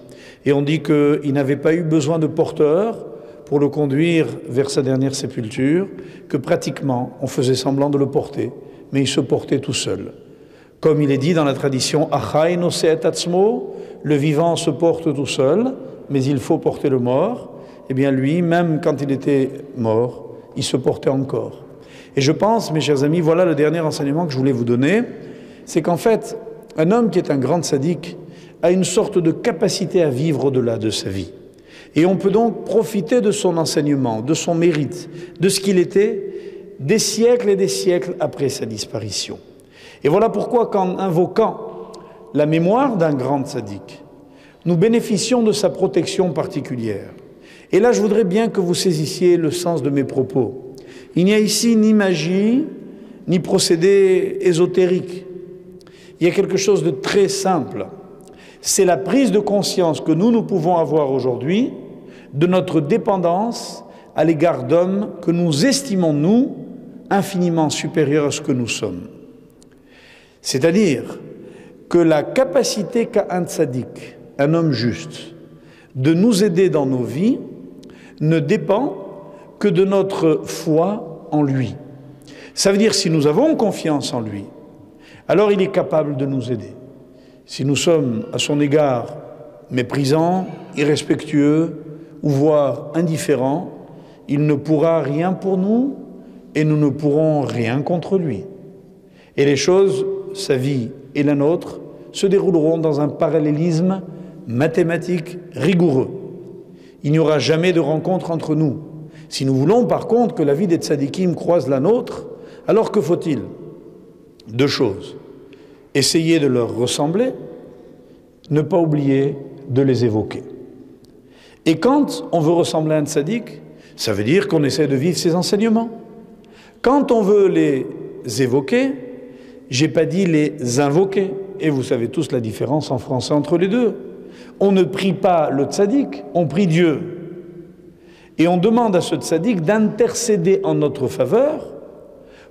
Et on dit qu'il n'avait pas eu besoin de porteur pour le conduire vers sa dernière sépulture, que pratiquement on faisait semblant de le porter, mais il se portait tout seul. Comme il est dit dans la tradition, le vivant se porte tout seul, mais il faut porter le mort. Eh bien lui, même quand il était mort, il se portait encore. Et je pense, mes chers amis, voilà le dernier enseignement que je voulais vous donner, c'est qu'en fait, un homme qui est un grand sadique, a une sorte de capacité à vivre au-delà de sa vie. Et on peut donc profiter de son enseignement, de son mérite, de ce qu'il était des siècles et des siècles après sa disparition. Et voilà pourquoi, qu'en invoquant la mémoire d'un grand sadique, nous bénéficions de sa protection particulière. Et là, je voudrais bien que vous saisissiez le sens de mes propos. Il n'y a ici ni magie, ni procédé ésotérique. Il y a quelque chose de très simple c'est la prise de conscience que nous, nous pouvons avoir aujourd'hui de notre dépendance à l'égard d'hommes que nous estimons, nous, infiniment supérieurs à ce que nous sommes. C'est-à-dire que la capacité qu'a un tzaddik, un homme juste, de nous aider dans nos vies, ne dépend que de notre foi en lui. Ça veut dire si nous avons confiance en lui, alors il est capable de nous aider. Si nous sommes à son égard méprisants, irrespectueux ou voire indifférents, il ne pourra rien pour nous et nous ne pourrons rien contre lui. Et les choses, sa vie et la nôtre, se dérouleront dans un parallélisme mathématique rigoureux. Il n'y aura jamais de rencontre entre nous. Si nous voulons par contre que la vie des tzadikim croise la nôtre, alors que faut-il? Deux choses essayer de leur ressembler, ne pas oublier de les évoquer. Et quand on veut ressembler à un tzaddik, ça veut dire qu'on essaie de vivre ses enseignements. Quand on veut les évoquer, j'ai pas dit les invoquer, et vous savez tous la différence en français entre les deux. On ne prie pas le tzaddik, on prie Dieu. Et on demande à ce tzaddik d'intercéder en notre faveur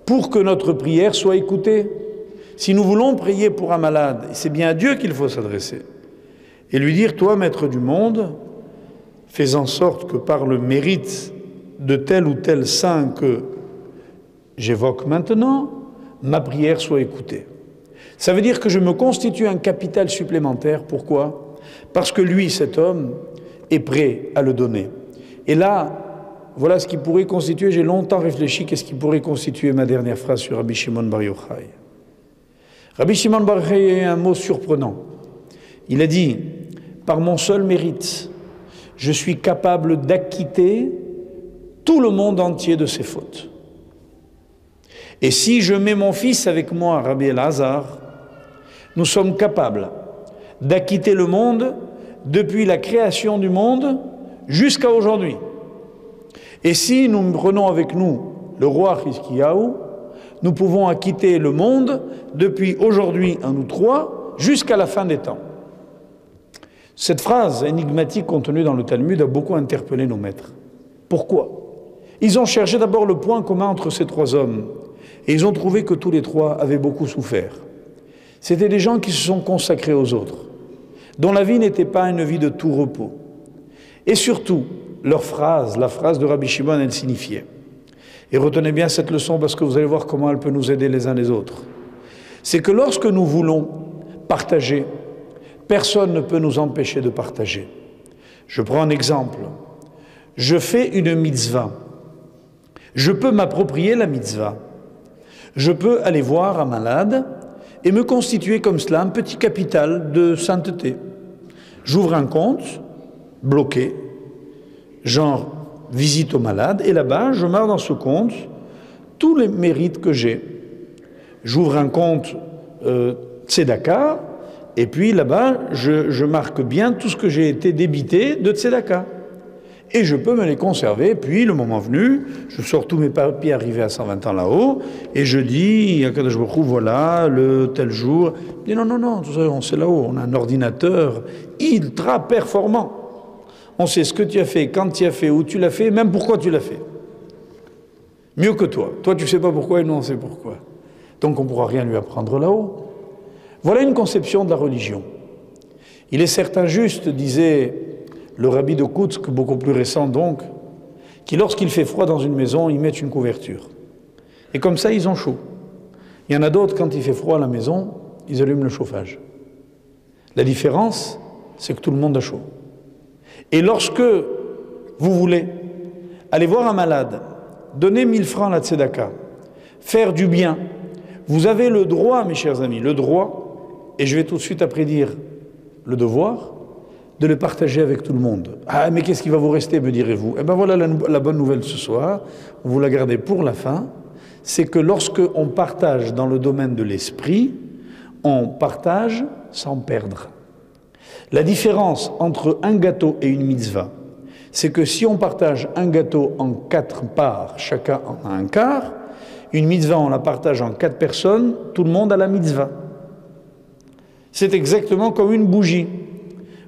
pour que notre prière soit écoutée. Si nous voulons prier pour un malade, c'est bien à Dieu qu'il faut s'adresser. Et lui dire, toi, maître du monde, fais en sorte que par le mérite de tel ou tel saint que j'évoque maintenant, ma prière soit écoutée. Ça veut dire que je me constitue un capital supplémentaire. Pourquoi? Parce que lui, cet homme, est prêt à le donner. Et là, voilà ce qui pourrait constituer, j'ai longtemps réfléchi, qu'est-ce qui pourrait constituer ma dernière phrase sur Rabbi Shimon Bar Yochai. Rabbi Shimon Bar a un mot surprenant. Il a dit, par mon seul mérite, je suis capable d'acquitter tout le monde entier de ses fautes. Et si je mets mon fils avec moi, Rabbi El-Hazar, nous sommes capables d'acquitter le monde depuis la création du monde jusqu'à aujourd'hui. Et si nous prenons avec nous le roi Hiskiyahu, nous pouvons acquitter le monde depuis aujourd'hui, un ou trois, jusqu'à la fin des temps. Cette phrase énigmatique contenue dans le Talmud a beaucoup interpellé nos maîtres. Pourquoi? Ils ont cherché d'abord le point commun entre ces trois hommes, et ils ont trouvé que tous les trois avaient beaucoup souffert. C'était des gens qui se sont consacrés aux autres, dont la vie n'était pas une vie de tout repos. Et surtout, leur phrase, la phrase de Rabbi Shimon, elle signifiait. Et retenez bien cette leçon parce que vous allez voir comment elle peut nous aider les uns les autres. C'est que lorsque nous voulons partager, personne ne peut nous empêcher de partager. Je prends un exemple. Je fais une mitzvah. Je peux m'approprier la mitzvah. Je peux aller voir un malade et me constituer comme cela un petit capital de sainteté. J'ouvre un compte bloqué, genre visite au malade, et là-bas, je marque dans ce compte tous les mérites que j'ai. J'ouvre un compte euh, Tzedaka, et puis là-bas, je, je, marque bien tout ce que j'ai été débité de Tzedaka et je peux me les conserver. Puis, le moment venu, je sors tous mes papiers arrivés à 120 ans là-haut, et je dis, je me trouve, voilà, le tel jour. Il dit, non, non, non, on sait là-haut, on a un ordinateur ultra performant. On sait ce que tu as fait, quand tu as fait, où tu l'as fait, même pourquoi tu l'as fait. Mieux que toi. Toi, tu sais pas pourquoi et nous, on sait pourquoi. Donc, on ne pourra rien lui apprendre là-haut. Voilà une conception de la religion. Il est certain juste, disait le rabbi de Koutsk, beaucoup plus récent donc, qui lorsqu'il fait froid dans une maison, ils mettent une couverture. Et comme ça, ils ont chaud. Il y en a d'autres, quand il fait froid à la maison, ils allument le chauffage. La différence, c'est que tout le monde a chaud. Et lorsque vous voulez aller voir un malade, donner 1000 francs à la tzedaka, faire du bien, vous avez le droit, mes chers amis, le droit, et je vais tout de suite après dire le devoir, de le partager avec tout le monde. Ah, mais qu'est-ce qui va vous rester, me direz-vous? Eh bien voilà la, bonne nouvelle ce soir, vous la gardez pour la fin, c'est que lorsque on partage dans le domaine de l'esprit, on partage sans perdre. La différence entre un gâteau et une mitzvah, c'est que si on partage un gâteau en quatre parts, chacun en a un quart, une mitzvah on la partage en quatre personnes, tout le monde a la mitzvah. C'est exactement comme une bougie.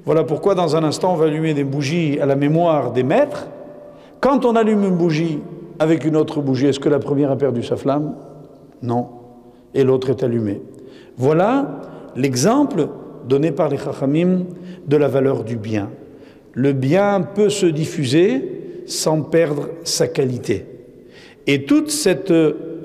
Voilà pourquoi dans un instant on va allumer des bougies à la mémoire des maîtres. Quand on allume une bougie avec une autre bougie, est-ce que la première a perdu sa flamme? Non. Et l'autre est allumée. Voilà l'exemple donné par les Chachamim de la valeur du bien. Le bien peut se diffuser sans perdre sa qualité. Et tout cet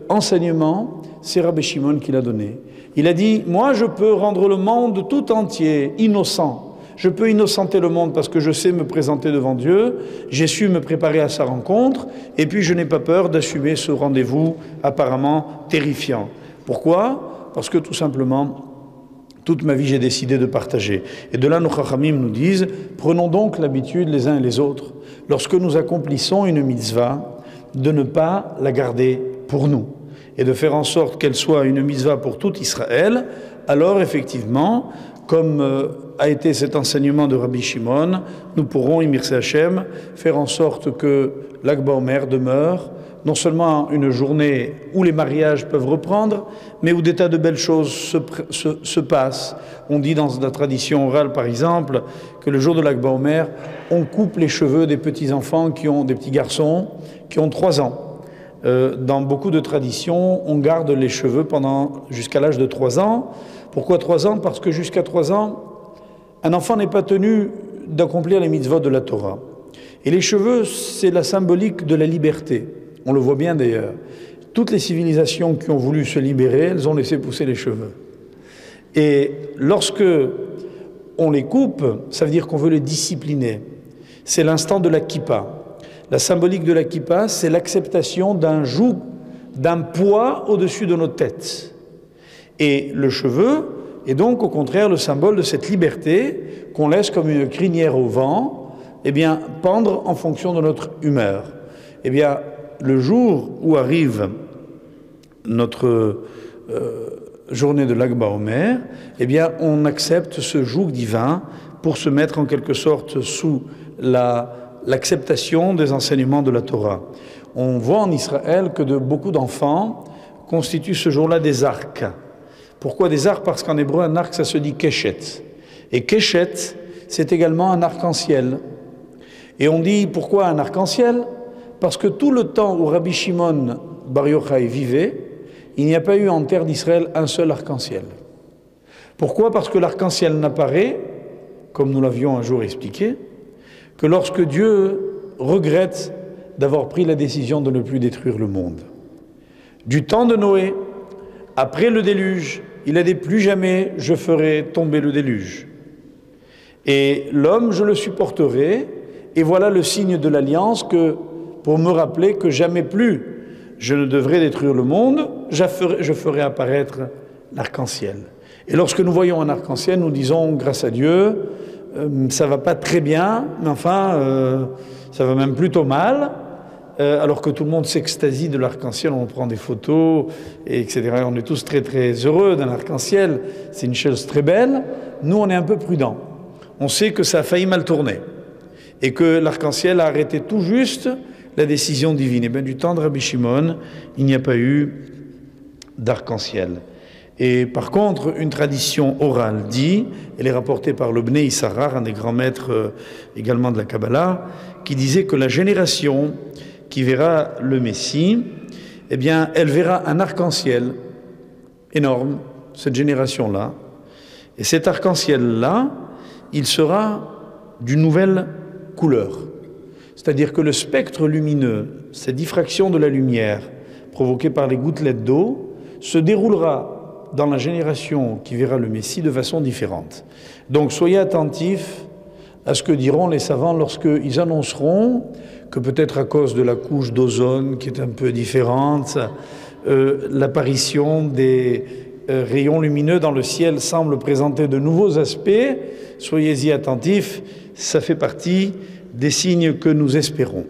enseignement, c'est Rabbi Shimon qui l'a donné. Il a dit, moi je peux rendre le monde tout entier innocent je peux innocenter le monde parce que je sais me présenter devant Dieu, j'ai su me préparer à sa rencontre, et puis je n'ai pas peur d'assumer ce rendez-vous apparemment terrifiant. Pourquoi? Parce que tout simplement, toute ma vie, j'ai décidé de partager. Et de là, nos chachamim nous disent, prenons donc l'habitude les uns et les autres, lorsque nous accomplissons une mitzvah, de ne pas la garder pour nous, et de faire en sorte qu'elle soit une mitzvah pour tout Israël, alors effectivement, comme... Euh, a été cet enseignement de Rabbi Shimon, nous pourrons, Imir Hachem, faire en sorte que l'Akba Omer demeure non seulement une journée où les mariages peuvent reprendre, mais où des tas de belles choses se, se, se passent. On dit dans la tradition orale, par exemple, que le jour de l'Akba Omer, on coupe les cheveux des petits enfants qui ont des petits garçons qui ont trois ans. Euh, dans beaucoup de traditions, on garde les cheveux pendant jusqu'à l'âge de trois ans. Pourquoi trois ans? Parce que jusqu'à trois ans, un enfant n'est pas tenu d'accomplir les mitzvot de la Torah. Et les cheveux, c'est la symbolique de la liberté. On le voit bien d'ailleurs. Toutes les civilisations qui ont voulu se libérer, elles ont laissé pousser les cheveux. Et lorsque on les coupe, ça veut dire qu'on veut les discipliner. C'est l'instant de la kippa. La symbolique de la kippa, c'est l'acceptation d'un joug, d'un poids au-dessus de nos têtes. Et le cheveu est donc au contraire le symbole de cette liberté qu'on laisse comme une crinière au vent, eh bien, pendre en fonction de notre humeur. Eh bien, le jour où arrive notre euh, journée de l'Agba Omer, eh bien, on accepte ce joug divin pour se mettre en quelque sorte sous l'acceptation des enseignements de la Torah. On voit en Israël que de beaucoup d'enfants constituent ce jour-là des arcs. Pourquoi des arcs? Parce qu'en hébreu, un arc, ça se dit keshet. Et keshet, c'est également un arc-en-ciel. Et on dit pourquoi un arc-en-ciel? Parce que tout le temps où Rabbi Shimon Bar Yochai vivait, il n'y a pas eu en terre d'Israël un seul arc-en-ciel. Pourquoi? Parce que l'arc-en-ciel n'apparaît, comme nous l'avions un jour expliqué, que lorsque Dieu regrette d'avoir pris la décision de ne plus détruire le monde. Du temps de Noé, après le déluge, il a dit plus jamais je ferai tomber le déluge. Et l'homme, je le supporterai, et voilà le signe de l'alliance que, pour me rappeler que jamais plus je ne devrais détruire le monde, je ferai, apparaître l'arc-en-ciel. Et lorsque nous voyons un arc-en-ciel, nous disons, grâce à Dieu, euh, ça va pas très bien, mais enfin, euh, ça va même plutôt mal. Euh, alors que tout le monde s'extasie de l'arc-en-ciel, on prend des photos, et etc. On est tous très très heureux d'un arc-en-ciel, c'est une chose très belle. Nous, on est un peu prudents. On sait que ça a failli mal tourner, et que l'arc-en-ciel a arrêté tout juste la décision divine. Et bien du temps de Rabbi Shimon, il n'y a pas eu d'arc-en-ciel. Et par contre, une tradition orale dit, elle est rapportée par le Bnei Issachar, un des grands maîtres euh, également de la Kabbalah, qui disait que la génération qui verra le Messie, eh bien, elle verra un arc-en-ciel énorme, cette génération-là. Et cet arc-en-ciel-là, il sera d'une nouvelle couleur. C'est-à-dire que le spectre lumineux, cette diffraction de la lumière provoquée par les gouttelettes d'eau, se déroulera dans la génération qui verra le Messie de façon différente. Donc soyez attentifs à ce que diront les savants lorsqu'ils annonceront que peut-être à cause de la couche d'ozone qui est un peu différente, euh, l'apparition des euh, rayons lumineux dans le ciel semble présenter de nouveaux aspects. Soyez-y attentifs, ça fait partie des signes que nous espérons.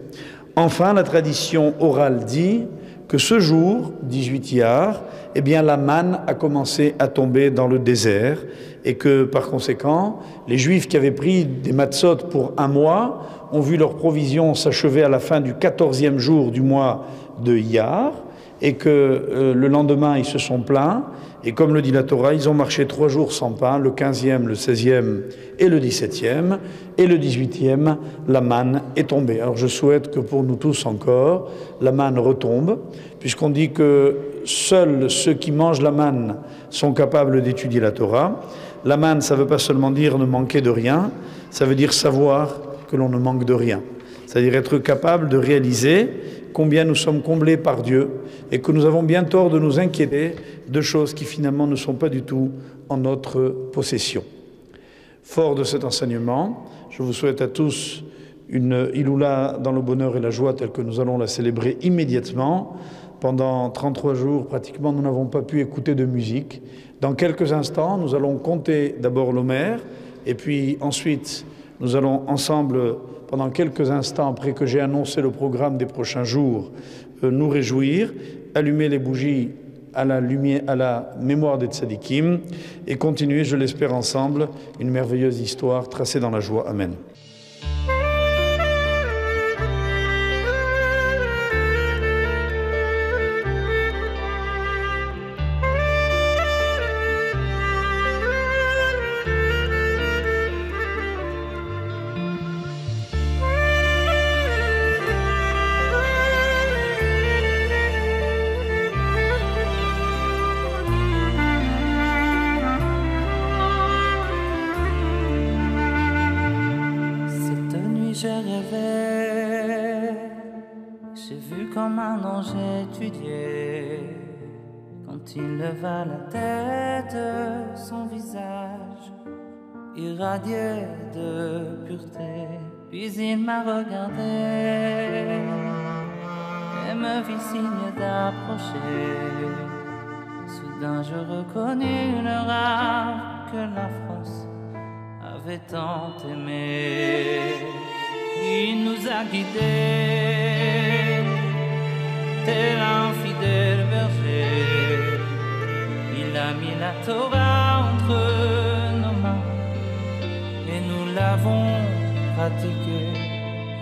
Enfin, la tradition orale dit que ce jour, 18 Iyar, eh bien, la manne a commencé à tomber dans le désert et que, par conséquent, les Juifs qui avaient pris des matzot pour un mois ont vu leur provision s'achever à la fin du 14e jour du mois de Iyar et que euh, le lendemain, ils se sont plaints et comme le dit la Torah, ils ont marché trois jours sans pain, le 15e, le 16e et le 17e. Et le 18e, la manne est tombée. Alors je souhaite que pour nous tous encore, la manne retombe, puisqu'on dit que seuls ceux qui mangent la manne sont capables d'étudier la Torah. La manne, ça ne veut pas seulement dire ne manquer de rien, ça veut dire savoir que l'on ne manque de rien. C'est-à-dire être capable de réaliser combien nous sommes comblés par Dieu et que nous avons bien tort de nous inquiéter de choses qui finalement ne sont pas du tout en notre possession. Fort de cet enseignement, je vous souhaite à tous une Iloula dans le bonheur et la joie telle que nous allons la célébrer immédiatement. Pendant 33 jours, pratiquement, nous n'avons pas pu écouter de musique. Dans quelques instants, nous allons compter d'abord l'Homère et puis ensuite, nous allons ensemble pendant quelques instants après que j'ai annoncé le programme des prochains jours, euh, nous réjouir, allumer les bougies à la, lumière, à la mémoire des tzadikim et continuer, je l'espère ensemble, une merveilleuse histoire tracée dans la joie. Amen.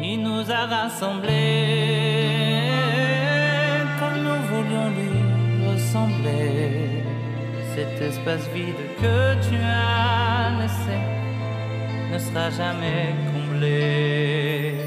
Il nous a rassemblés comme nous voulions lui ressembler. Cet espace vide que tu as laissé ne sera jamais comblé.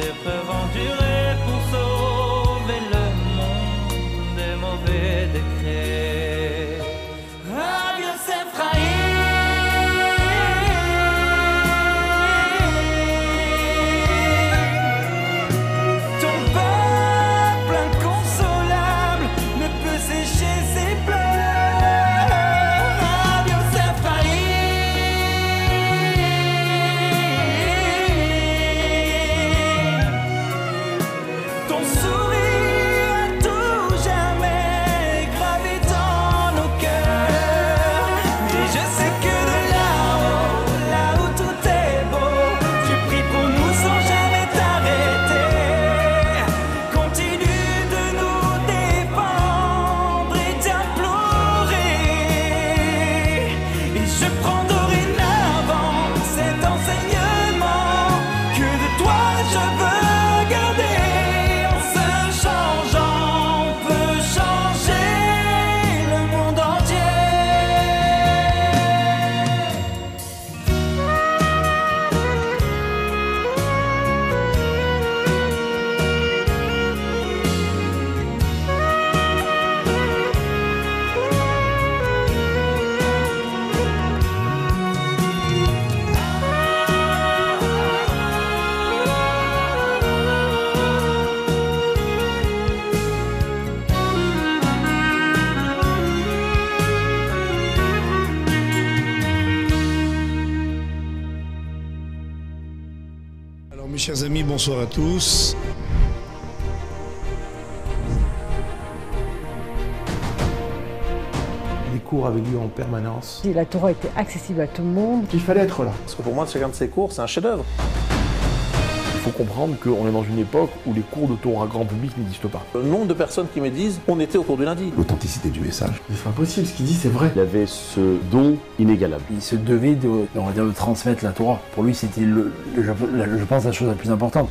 épreuve endurée pour sauver. Chers amis, bonsoir à tous. Les cours avaient lieu en permanence. La Torah était accessible à tout le monde. Il fallait être là. Parce que pour moi, chacun de ces cours, c'est un chef-d'œuvre. Faut comprendre qu'on est dans une époque où les cours de Torah grand public n'existent pas. Le nombre de personnes qui me disent on était au cours du lundi. L'authenticité du message. C'est pas possible, ce qu'il dit c'est vrai. Il avait ce don inégalable. Il se devait de, on va dire, de transmettre la Torah. Pour lui, c'était, le, le, je pense, la chose la plus importante.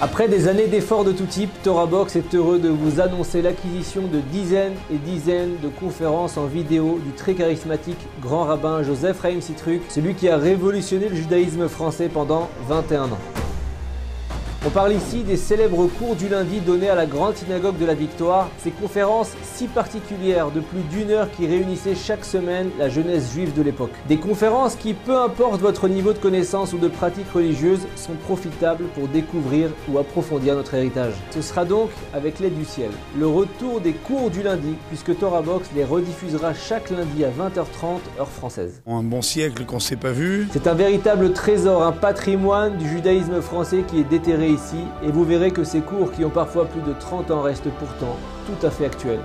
Après des années d'efforts de tout type, ToraBox est heureux de vous annoncer l'acquisition de dizaines et dizaines de conférences en vidéo du très charismatique grand rabbin Joseph Raïm Citruk, celui qui a révolutionné le judaïsme français pendant 21 ans. On parle ici des célèbres cours du lundi donnés à la Grande Synagogue de la Victoire, ces conférences si particulières de plus d'une heure qui réunissaient chaque semaine la jeunesse juive de l'époque. Des conférences qui, peu importe votre niveau de connaissance ou de pratique religieuse, sont profitables pour découvrir ou approfondir notre héritage. Ce sera donc, avec l'aide du ciel, le retour des cours du lundi, puisque Torah Box les rediffusera chaque lundi à 20h30 heure française. Un bon siècle qu'on s'est pas vu. C'est un véritable trésor, un patrimoine du judaïsme français qui est déterré et vous verrez que ces cours qui ont parfois plus de 30 ans restent pourtant tout à fait actuels.